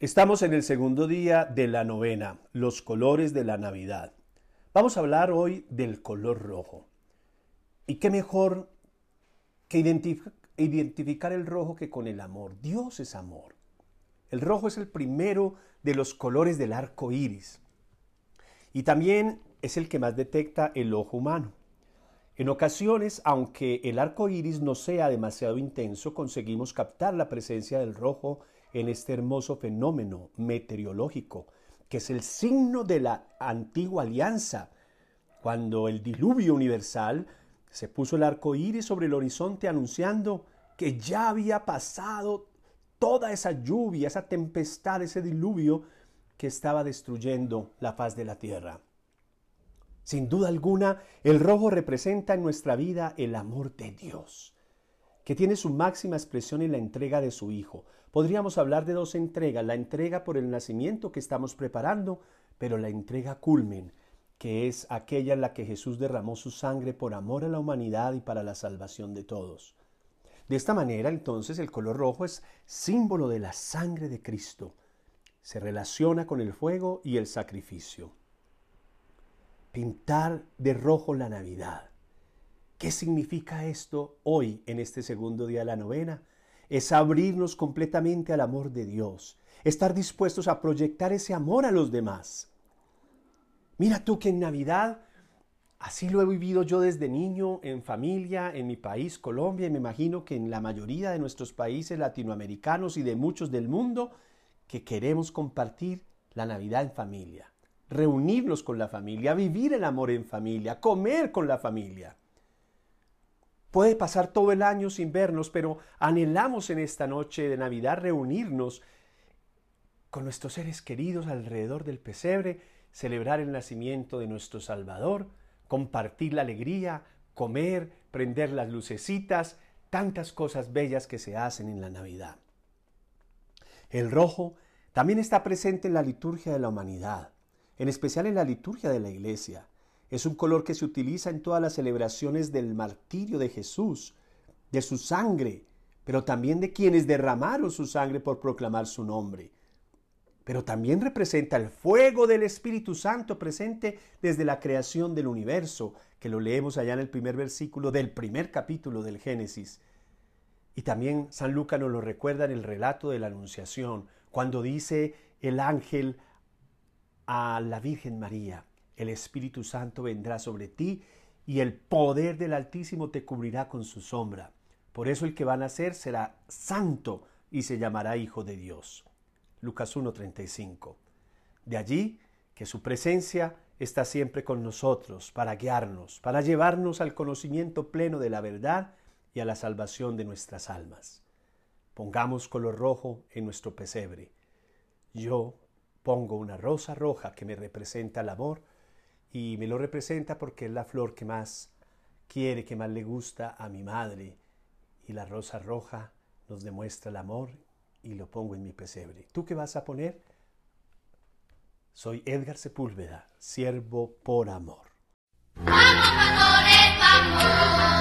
Estamos en el segundo día de la novena, los colores de la Navidad. Vamos a hablar hoy del color rojo. ¿Y qué mejor que identificar el rojo que con el amor? Dios es amor. El rojo es el primero de los colores del arco iris. Y también es el que más detecta el ojo humano. En ocasiones, aunque el arco iris no sea demasiado intenso, conseguimos captar la presencia del rojo en este hermoso fenómeno meteorológico, que es el signo de la antigua alianza, cuando el diluvio universal se puso el arco iris sobre el horizonte anunciando que ya había pasado toda esa lluvia, esa tempestad, ese diluvio que estaba destruyendo la faz de la tierra. Sin duda alguna, el rojo representa en nuestra vida el amor de Dios, que tiene su máxima expresión en la entrega de su Hijo. Podríamos hablar de dos entregas, la entrega por el nacimiento que estamos preparando, pero la entrega culmen, que es aquella en la que Jesús derramó su sangre por amor a la humanidad y para la salvación de todos. De esta manera, entonces, el color rojo es símbolo de la sangre de Cristo. Se relaciona con el fuego y el sacrificio. Pintar de rojo la Navidad. ¿Qué significa esto hoy en este segundo día de la novena? Es abrirnos completamente al amor de Dios, estar dispuestos a proyectar ese amor a los demás. Mira tú que en Navidad, así lo he vivido yo desde niño, en familia, en mi país, Colombia, y me imagino que en la mayoría de nuestros países latinoamericanos y de muchos del mundo, que queremos compartir la Navidad en familia, reunirnos con la familia, vivir el amor en familia, comer con la familia. Puede pasar todo el año sin vernos, pero anhelamos en esta noche de Navidad reunirnos con nuestros seres queridos alrededor del pesebre, celebrar el nacimiento de nuestro Salvador, compartir la alegría, comer, prender las lucecitas, tantas cosas bellas que se hacen en la Navidad. El rojo también está presente en la liturgia de la humanidad, en especial en la liturgia de la Iglesia. Es un color que se utiliza en todas las celebraciones del martirio de Jesús, de su sangre, pero también de quienes derramaron su sangre por proclamar su nombre. Pero también representa el fuego del Espíritu Santo presente desde la creación del universo, que lo leemos allá en el primer versículo del primer capítulo del Génesis. Y también San Lucas nos lo recuerda en el relato de la Anunciación, cuando dice el ángel a la Virgen María, el Espíritu Santo vendrá sobre ti y el poder del Altísimo te cubrirá con su sombra. Por eso el que va a nacer será santo y se llamará Hijo de Dios. Lucas 1:35. De allí que su presencia está siempre con nosotros para guiarnos, para llevarnos al conocimiento pleno de la verdad y a la salvación de nuestras almas. Pongamos color rojo en nuestro pesebre. Yo pongo una rosa roja que me representa el amor y me lo representa porque es la flor que más quiere, que más le gusta a mi madre. Y la rosa roja nos demuestra el amor y lo pongo en mi pesebre. ¿Tú qué vas a poner? Soy Edgar Sepúlveda, siervo por amor. Vamos, amor.